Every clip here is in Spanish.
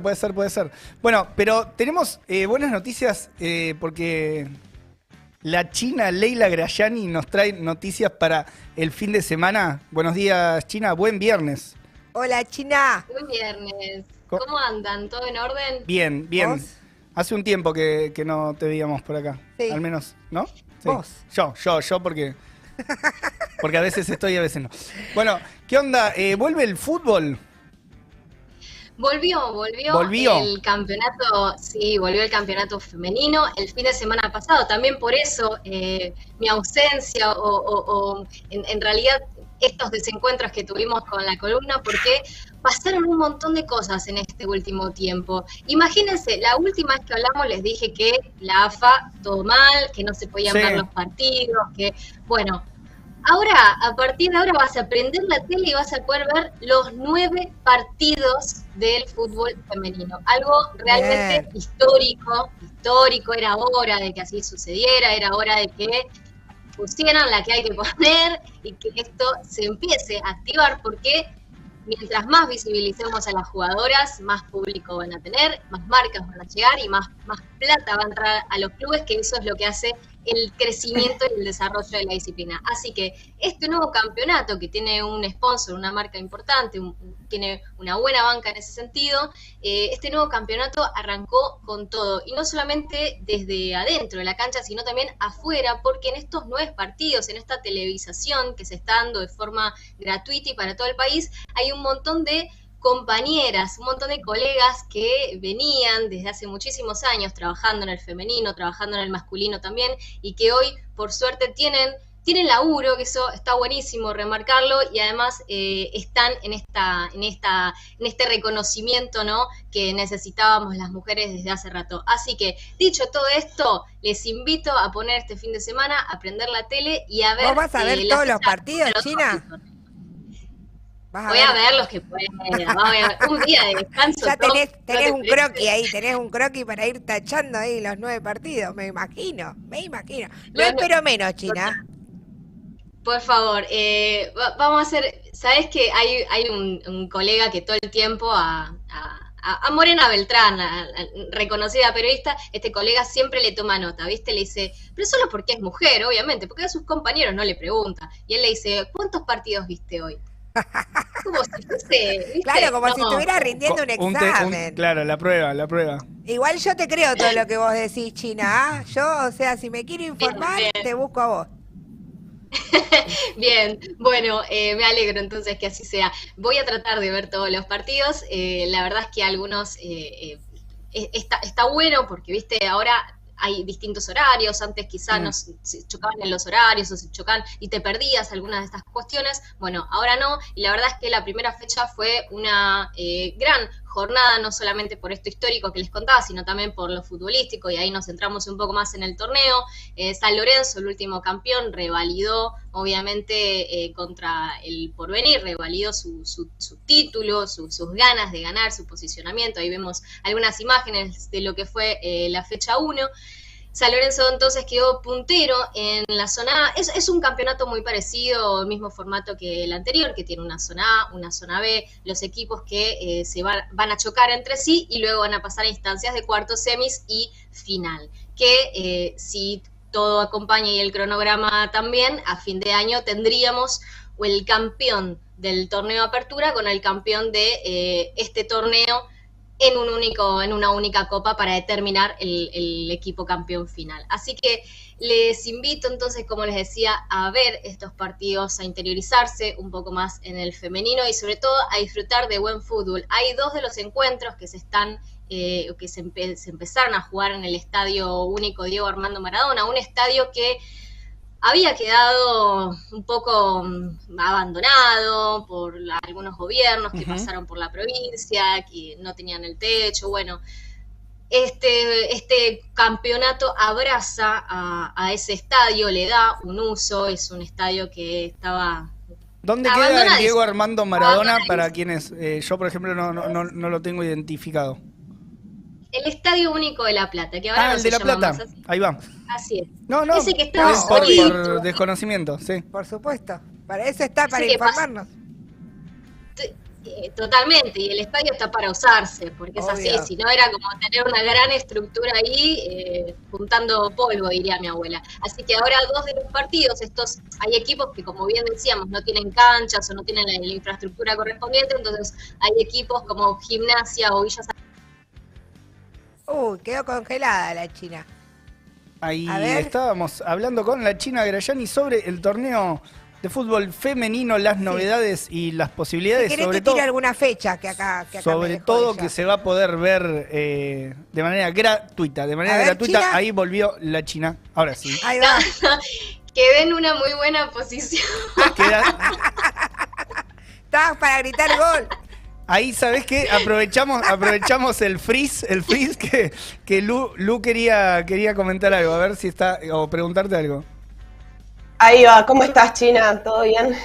Puede ser, puede ser. Bueno, pero tenemos eh, buenas noticias eh, porque la china Leila Grayani nos trae noticias para el fin de semana. Buenos días, China. Buen viernes. Hola, China. Buen viernes. ¿Cómo andan? ¿Todo en orden? Bien, bien. Hace un tiempo que, no te veíamos por acá. Sí. Al menos, ¿no? Vos. Yo, yo, yo, porque. Porque a veces estoy y a veces no. Bueno, ¿qué onda? Eh, ¿Vuelve el fútbol? Volvió, volvió, el campeonato, sí, volvió el campeonato femenino el fin de semana pasado. También por eso eh, mi ausencia o, en, realidad estos desencuentros que tuvimos con la columna, porque pasaron un montón de cosas en este último tiempo. Imagínense, la última vez que hablamos les dije que la AFA todo mal, que no se podían ver los partidos, que, bueno, Ahora, a partir de ahora vas a prender la tele y vas a poder ver los nueve partidos del fútbol femenino. Algo realmente histórico, histórico, era hora de que así sucediera, era hora de que pusieran la que hay que poner y que esto se empiece a activar porque mientras más visibilicemos a las jugadoras, más público van a tener, más marcas van a llegar y más, más plata va a entrar a los clubes, que eso es lo que hace el crecimiento y el desarrollo de la disciplina. Así que este nuevo campeonato que tiene un sponsor, una marca importante, tiene una buena banca en ese sentido, eh, este nuevo campeonato arrancó con todo, y no solamente desde adentro de la cancha, sino también afuera, porque en estos nueve partidos, en esta televisación que se está dando de forma gratuita y para todo el país, hay un montón de compañeras, un montón de colegas que venían desde hace muchísimos años trabajando en el femenino, trabajando en el masculino también, y que hoy, por suerte, tienen, tienen laburo, que eso está buenísimo remarcarlo, y además eh, están en esta, en esta, en este reconocimiento ¿no? que necesitábamos las mujeres desde hace rato. Así que, dicho todo esto, les invito a poner este fin de semana, a prender la tele y a ver. ¿Vos vas a ver eh, todos los partidos, China? Voy a ver los que pueda. Un día de descanso. Ya tenés, tenés un croquis ahí, tenés un croquis para ir tachando ahí los nueve partidos, me imagino, me imagino. No espero menos, China. Por favor, eh, vamos a hacer, ¿sabes que hay, hay un, colega que todo el tiempo a, a, Morena Beltrán, reconocida periodista, este colega siempre le toma nota, ¿viste? Le dice, pero solo porque es mujer, obviamente, porque a sus compañeros no le pregunta. Y él le dice, ¿cuántos partidos viste hoy? Como si Claro, como si estuviera rindiendo un examen. claro, la prueba, la prueba. Igual yo te creo todo lo que vos decís, China. ¿ah? Yo, o sea, si me quiero informar, te busco a vos. Bien, bueno, eh, me alegro entonces que así sea. Voy a tratar de ver todos los partidos. Eh, la verdad es que algunos eh, está, está bueno porque, viste, ahora hay distintos horarios, antes quizás mm. nos chocaban en los horarios o se chocaban y te perdías algunas de estas cuestiones, bueno, ahora no, y la verdad es que la primera fecha fue una eh, gran jornada, no solamente por esto histórico que les contaba, sino también por lo futbolístico, y ahí nos centramos un poco más en el torneo. Eh, San Lorenzo, el último campeón, revalidó, obviamente, eh, contra el porvenir, revalidó su, su, título, sus ganas de ganar, su posicionamiento. Ahí vemos algunas imágenes de lo que fue eh, la fecha 1. San Lorenzo entonces quedó puntero en la zona A. Es, un campeonato muy parecido, mismo formato que el anterior, que tiene una zona A, una zona B, los equipos que eh, se van, a chocar entre sí y luego van a pasar a instancias de cuartos, semis y final. Que eh, si todo acompaña y el cronograma también, a fin de año tendríamos el campeón del torneo apertura con el campeón de eh, este torneo en un único, en una única copa para determinar el, equipo campeón final. Así que les invito entonces, como les decía, a ver estos partidos, a interiorizarse un poco más en el femenino y sobre todo a disfrutar de buen fútbol. Hay dos de los encuentros que se están eh, que se, se empezaron a jugar en el Estadio Único Diego Armando Maradona, un estadio que había quedado un poco mm, abandonado por algunos gobiernos que pasaron por la provincia, que no tenían el techo, bueno. Este, este campeonato abraza a, ese estadio, le da un uso, es un estadio que estaba ¿Dónde queda el Diego Armando Maradona para quienes eh, yo, por ejemplo, no, no, no, lo tengo identificado? El Estadio Único de La Plata, que ahora ah, el de La Plata. Ahí va. Así es. No, no. Ese que está por, por, desconocimiento, sí. Por supuesto. Para eso está, para informarnos. Eh, totalmente, y el estadio está para usarse, porque es así, si no era como tener una gran estructura ahí eh, juntando polvo, diría mi abuela. Así que ahora dos de los partidos, estos, hay equipos que como bien decíamos, no tienen canchas o no tienen la, infraestructura correspondiente, entonces hay equipos como gimnasia o Villas Uy, quedó congelada la China. Ahí estábamos hablando con la China Grayani sobre el torneo de fútbol femenino, las novedades y las posibilidades. Si sobre todo, alguna fecha que acá. Que sobre todo que se va a poder ver eh, de manera gratuita. De manera gratuita, ahí volvió la China. Ahora sí. Ahí va. Quedé en una muy buena posición. Estabas para gritar gol. Ahí, ¿sabes qué? Aprovechamos, aprovechamos el freeze, el freeze que, que Lu, Lu quería, quería comentar algo, a ver si está, o preguntarte algo. Ahí va, ¿cómo estás, China? ¿Todo bien?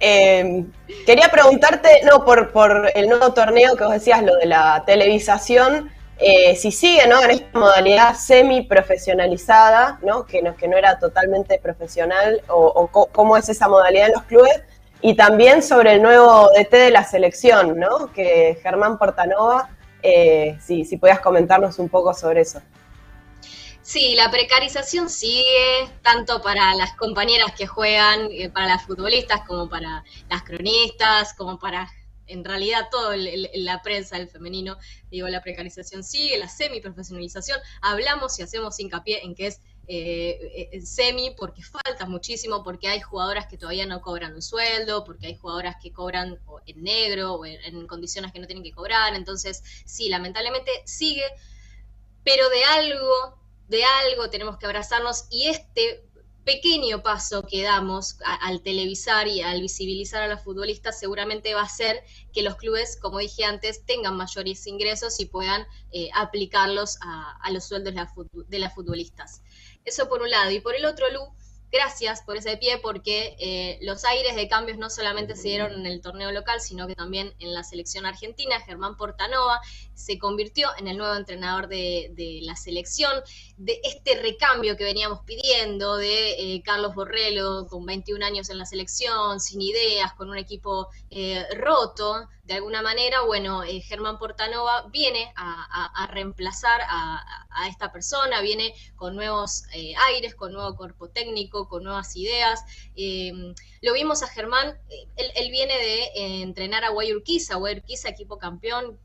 Eh, quería preguntarte, no, por, por el nuevo torneo que vos decías, lo de la televisación, eh, si sigue, ¿no? En esta modalidad semi-profesionalizada, ¿no? Que, ¿no? que no era totalmente profesional, o, cómo es esa modalidad en los clubes, y también sobre el nuevo DT de la selección, ¿no? Que Germán Portanova, eh, si, podías comentarnos un poco sobre eso. Sí, la precarización sigue tanto para las compañeras que juegan, eh, para las futbolistas, como para las cronistas, como para en realidad todo la prensa del femenino. Digo, la precarización sigue, la semiprofesionalización. Hablamos y hacemos hincapié en que es eh, eh, semi porque falta muchísimo, porque hay jugadoras que todavía no cobran un sueldo, porque hay jugadoras que cobran en negro o en condiciones que no tienen que cobrar. Entonces, sí, lamentablemente sigue, pero de algo de algo, tenemos que abrazarnos y este pequeño paso que damos al televisar y al visibilizar a las futbolistas seguramente va a ser que los clubes, como dije antes, tengan mayores ingresos y puedan eh, aplicarlos a, los sueldos de, las futbolistas. Eso por un lado. Y por el otro, Lu, gracias por ese pie porque eh, los aires de cambios no solamente se dieron en el torneo local, sino que también en la selección argentina. Germán Portanova se convirtió en el nuevo entrenador de, la selección, de este recambio que veníamos pidiendo de eh, Carlos Borrello con 21 años en la selección, sin ideas, con un equipo eh, roto de alguna manera, bueno, eh, Germán Portanova viene a, reemplazar a, esta persona, viene con nuevos eh, aires, con nuevo cuerpo técnico, con nuevas ideas. Eh, lo vimos a Germán, él, viene de entrenar a Guayurquiza, Guayurquiza equipo campeón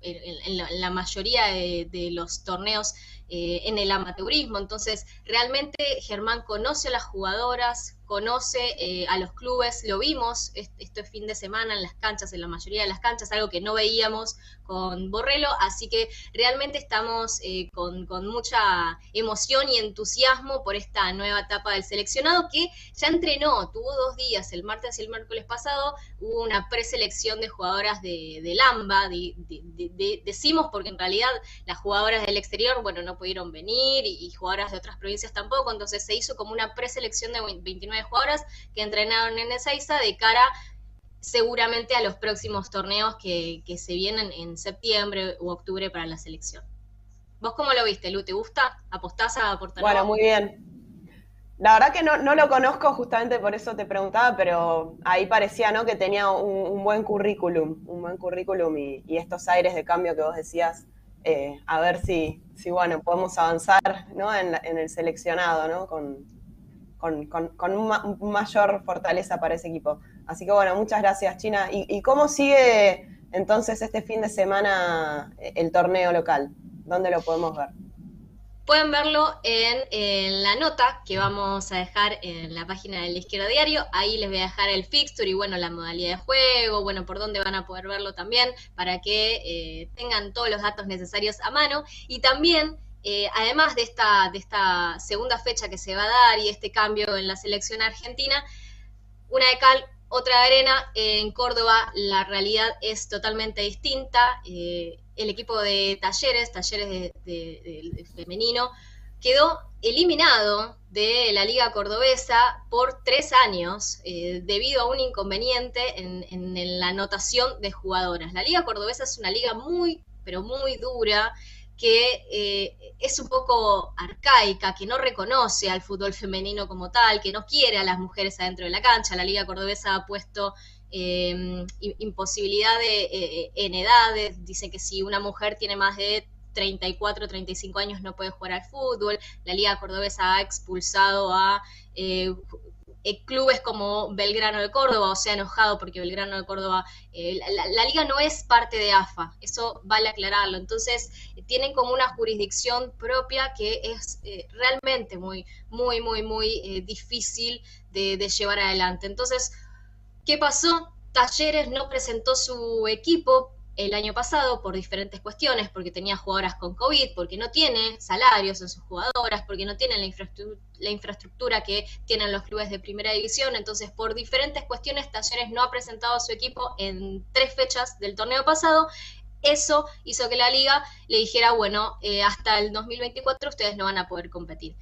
en, la, mayoría de, los torneos en el amateurismo. Entonces, realmente Germán conoce a las jugadoras, conoce eh, a los clubes, lo vimos este, fin de semana en las canchas, en la mayoría de las canchas, algo que no veíamos con Borrello, así que realmente estamos eh, con, mucha emoción y entusiasmo por esta nueva etapa del seleccionado que ya entrenó, tuvo dos días, el martes y el miércoles pasado, hubo una preselección de jugadoras de, de decimos porque en realidad las jugadoras del exterior, bueno, no pudieron venir y, y jugadoras de otras provincias tampoco, entonces se hizo como una preselección de 29 jugadoras que entrenaron en Ezeiza de cara seguramente a los próximos torneos que, se vienen en septiembre u octubre para la selección. ¿Vos cómo lo viste, Lu? ¿Te gusta? ¿Apostás a aportar? Bueno, muy bien. La verdad que no, lo conozco, justamente por eso te preguntaba, pero ahí parecía ¿no? que tenía un, buen currículum, un buen currículum y, estos aires de cambio que vos decías, eh, a ver si, si bueno, podemos avanzar ¿no? en, en el seleccionado, ¿no? Con, con, mayor fortaleza para ese equipo. Así que bueno, muchas gracias China. ¿Y, cómo sigue entonces este fin de semana eh, el torneo local? ¿Dónde lo podemos ver? Pueden verlo en, la nota que vamos a dejar en la página del Izquierdo Diario. Ahí les voy a dejar el fixture y bueno, la modalidad de juego, bueno, por dónde van a poder verlo también para que eh, tengan todos los datos necesarios a mano. Y también eh, además de esta, de esta segunda fecha que se va a dar y este cambio en la selección argentina, una de cal, otra arena, en Córdoba la realidad es totalmente distinta. Eh, el equipo de talleres, talleres de, femenino, quedó eliminado de la liga cordobesa por tres años eh, debido a un inconveniente en, en la anotación de jugadoras. La liga cordobesa es una liga muy, pero muy dura que eh, es un poco arcaica, que no reconoce al fútbol femenino como tal, que no quiere a las mujeres adentro de la cancha. La Liga Cordobesa ha puesto eh, imposibilidad de, en edades, dice que si una mujer tiene más de 34, 35 años no puede jugar al fútbol, la Liga Cordobesa ha expulsado a eh, clubes como Belgrano de Córdoba, o sea, enojado porque Belgrano de Córdoba, eh, la, liga no es parte de AFA, eso vale aclararlo. Entonces, tienen como una jurisdicción propia que es eh, realmente muy, muy, muy, muy difícil de, de llevar adelante. Entonces, ¿qué pasó? Talleres no presentó su equipo el año pasado por diferentes cuestiones, porque tenía jugadoras con COVID, porque no tiene salarios en sus jugadoras, porque no tienen la, infraestructura, que tienen los clubes de primera división. Entonces, por diferentes cuestiones, Talleres no ha presentado a su equipo en tres fechas del torneo pasado. Eso hizo que la liga le dijera, bueno, eh, hasta el 2024 ustedes no van a poder competir.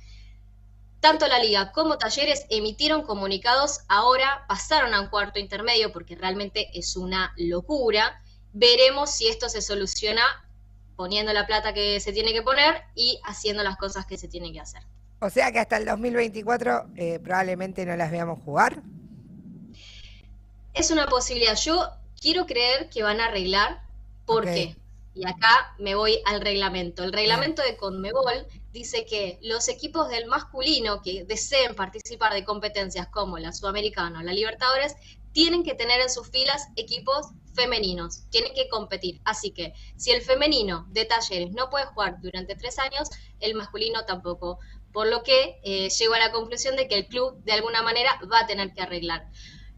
Tanto la liga como Talleres emitieron comunicados, ahora pasaron a un cuarto intermedio porque realmente es una locura veremos si esto se soluciona poniendo la plata que se tiene que poner y haciendo las cosas que se tienen que hacer. O sea que hasta el 2024 eh, probablemente no las veamos jugar. Es una posibilidad. Yo quiero creer que van a arreglar. ¿Por qué? Y acá me voy al reglamento. El reglamento de Conmebol dice que los equipos del masculino que deseen participar de competencias como la Sudamericana o la Libertadores tienen que tener en sus filas equipos femeninos, tienen que competir. Así que si el femenino de talleres no puede jugar durante tres años, el masculino tampoco. Por lo que eh, llego a la conclusión de que el club de alguna manera va a tener que arreglar.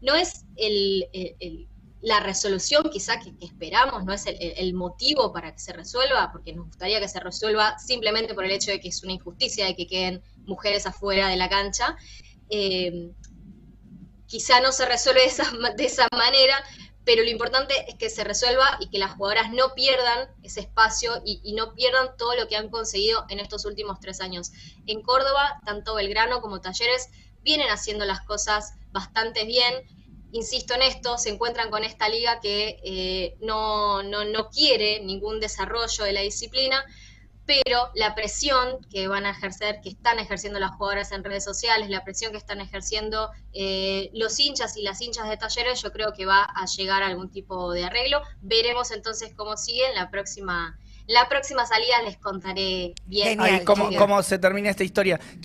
No es la resolución quizá que, esperamos, no es el, motivo para que se resuelva, porque nos gustaría que se resuelva simplemente por el hecho de que es una injusticia de que queden mujeres afuera de la cancha. Eh, quizá no se resuelve de esa, de esa manera, pero lo importante es que se resuelva y que las jugadoras no pierdan ese espacio y, no pierdan todo lo que han conseguido en estos últimos tres años. En Córdoba, tanto Belgrano como Talleres vienen haciendo las cosas bastante bien. Insisto en esto, se encuentran con esta liga que eh, no, no, no quiere ningún desarrollo de la disciplina, pero la presión que van a ejercer, que están ejerciendo las jugadoras en redes sociales, la presión que están ejerciendo eh, los hinchas y las hinchas de talleres, yo creo que va a llegar a algún tipo de arreglo. Veremos entonces cómo sigue en la próxima, la próxima salida les contaré bien cómo, cómo se termina esta historia.